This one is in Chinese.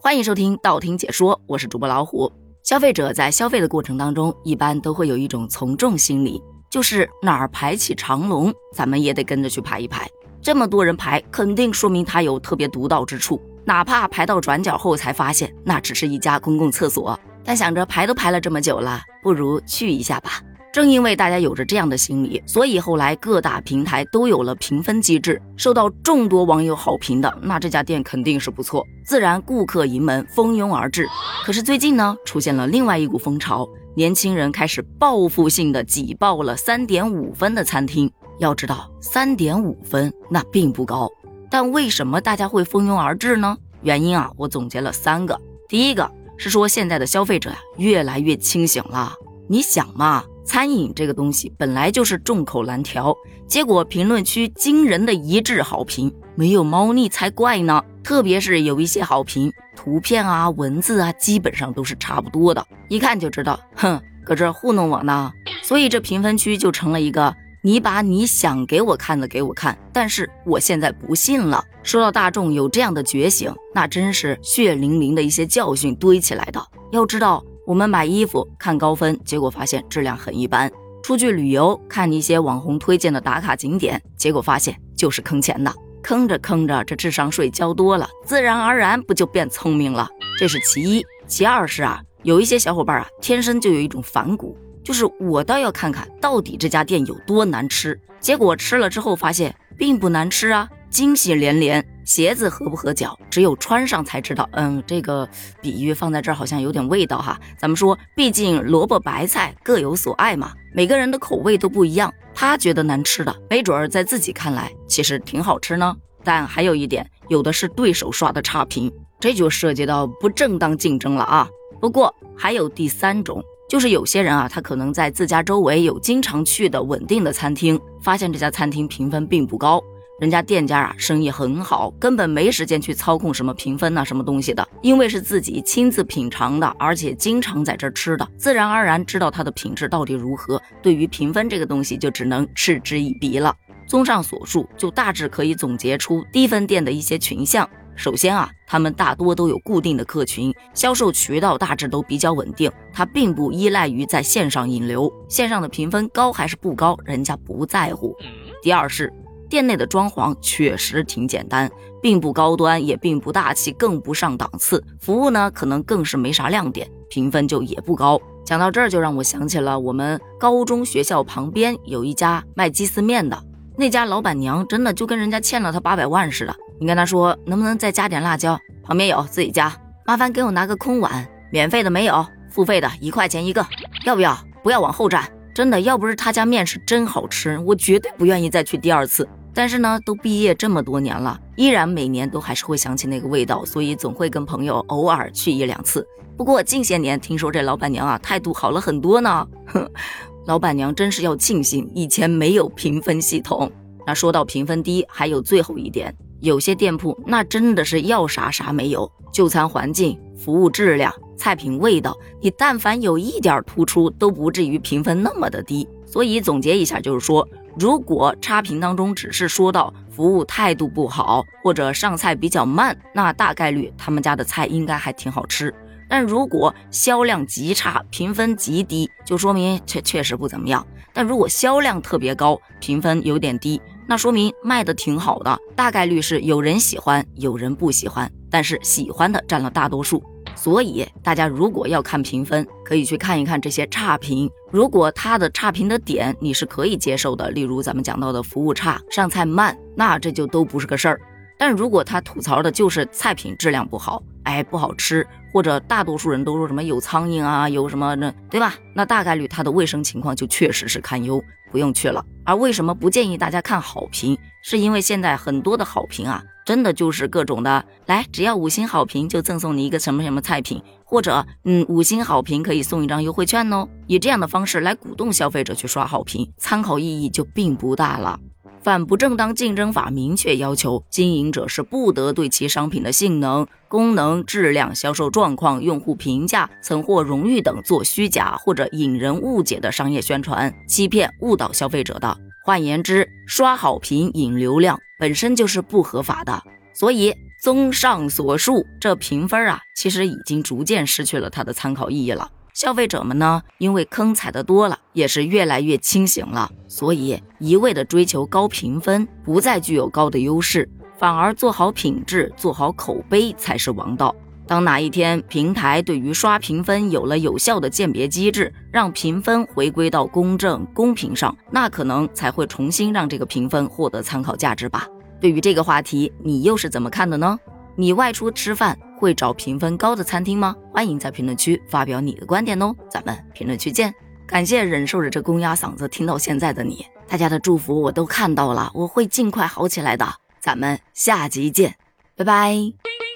欢迎收听道听解说，我是主播老虎。消费者在消费的过程当中，一般都会有一种从众心理，就是哪儿排起长龙，咱们也得跟着去排一排。这么多人排，肯定说明它有特别独到之处。哪怕排到转角后才发现，那只是一家公共厕所，但想着排都排了这么久了，不如去一下吧。正因为大家有着这样的心理，所以后来各大平台都有了评分机制。受到众多网友好评的，那这家店肯定是不错，自然顾客盈门，蜂拥而至。可是最近呢，出现了另外一股风潮，年轻人开始报复性的挤爆了三点五分的餐厅。要知道，三点五分那并不高，但为什么大家会蜂拥而至呢？原因啊，我总结了三个。第一个是说，现在的消费者呀，越来越清醒了。你想嘛？餐饮这个东西本来就是众口难调，结果评论区惊人的一致好评，没有猫腻才怪呢。特别是有一些好评，图片啊、文字啊，基本上都是差不多的，一看就知道，哼，搁这糊弄我呢。所以这评分区就成了一个你把你想给我看的给我看，但是我现在不信了。说到大众有这样的觉醒，那真是血淋淋的一些教训堆起来的。要知道。我们买衣服看高分，结果发现质量很一般；出去旅游看一些网红推荐的打卡景点，结果发现就是坑钱的。坑着坑着，这智商税交多了，自然而然不就变聪明了？这是其一。其二是啊，有一些小伙伴啊，天生就有一种反骨，就是我倒要看看到底这家店有多难吃。结果吃了之后发现并不难吃啊。惊喜连连，鞋子合不合脚，只有穿上才知道。嗯，这个比喻放在这儿好像有点味道哈。咱们说，毕竟萝卜白菜各有所爱嘛，每个人的口味都不一样。他觉得难吃的，没准儿在自己看来其实挺好吃呢。但还有一点，有的是对手刷的差评，这就涉及到不正当竞争了啊。不过还有第三种，就是有些人啊，他可能在自家周围有经常去的稳定的餐厅，发现这家餐厅评分并不高。人家店家啊，生意很好，根本没时间去操控什么评分呐，什么东西的。因为是自己亲自品尝的，而且经常在这吃的，自然而然知道它的品质到底如何。对于评分这个东西，就只能嗤之以鼻了。综上所述，就大致可以总结出低分店的一些群像。首先啊，他们大多都有固定的客群，销售渠道大致都比较稳定，它并不依赖于在线上引流。线上的评分高还是不高，人家不在乎。第二是。店内的装潢确实挺简单，并不高端，也并不大气，更不上档次。服务呢，可能更是没啥亮点，评分就也不高。讲到这儿，就让我想起了我们高中学校旁边有一家卖鸡丝面的那家老板娘，真的就跟人家欠了他八百万似的。你跟他说能不能再加点辣椒，旁边有自己加，麻烦给我拿个空碗，免费的没有，付费的一块钱一个，要不要？不要往后站，真的，要不是他家面是真好吃，我绝对不愿意再去第二次。但是呢，都毕业这么多年了，依然每年都还是会想起那个味道，所以总会跟朋友偶尔去一两次。不过近些年听说这老板娘啊态度好了很多呢，哼，老板娘真是要庆幸以前没有评分系统。那说到评分低，还有最后一点，有些店铺那真的是要啥啥没有，就餐环境、服务质量、菜品味道，你但凡有一点突出，都不至于评分那么的低。所以总结一下，就是说。如果差评当中只是说到服务态度不好或者上菜比较慢，那大概率他们家的菜应该还挺好吃。但如果销量极差，评分极低，就说明确确实不怎么样。但如果销量特别高，评分有点低，那说明卖的挺好的，大概率是有人喜欢，有人不喜欢，但是喜欢的占了大多数。所以大家如果要看评分，可以去看一看这些差评。如果他的差评的点你是可以接受的，例如咱们讲到的服务差、上菜慢，那这就都不是个事儿。但如果他吐槽的就是菜品质量不好，哎，不好吃，或者大多数人都说什么有苍蝇啊，有什么那，对吧？那大概率它的卫生情况就确实是堪忧，不用去了。而为什么不建议大家看好评？是因为现在很多的好评啊。真的就是各种的，来，只要五星好评就赠送你一个什么什么菜品，或者，嗯，五星好评可以送一张优惠券哦。以这样的方式来鼓动消费者去刷好评，参考意义就并不大了。反不正当竞争法明确要求，经营者是不得对其商品的性能、功能、质量、销售状况、用户评价、曾获荣誉等做虚假或者引人误解的商业宣传，欺骗、误导消费者的。换言之，刷好评引流量本身就是不合法的，所以综上所述，这评分啊，其实已经逐渐失去了它的参考意义了。消费者们呢，因为坑踩的多了，也是越来越清醒了，所以一味的追求高评分，不再具有高的优势，反而做好品质、做好口碑才是王道。当哪一天平台对于刷评分有了有效的鉴别机制，让评分回归到公正公平上，那可能才会重新让这个评分获得参考价值吧。对于这个话题，你又是怎么看的呢？你外出吃饭会找评分高的餐厅吗？欢迎在评论区发表你的观点哦，咱们评论区见。感谢忍受着这公鸭嗓子听到现在的你，大家的祝福我都看到了，我会尽快好起来的。咱们下集见，拜拜。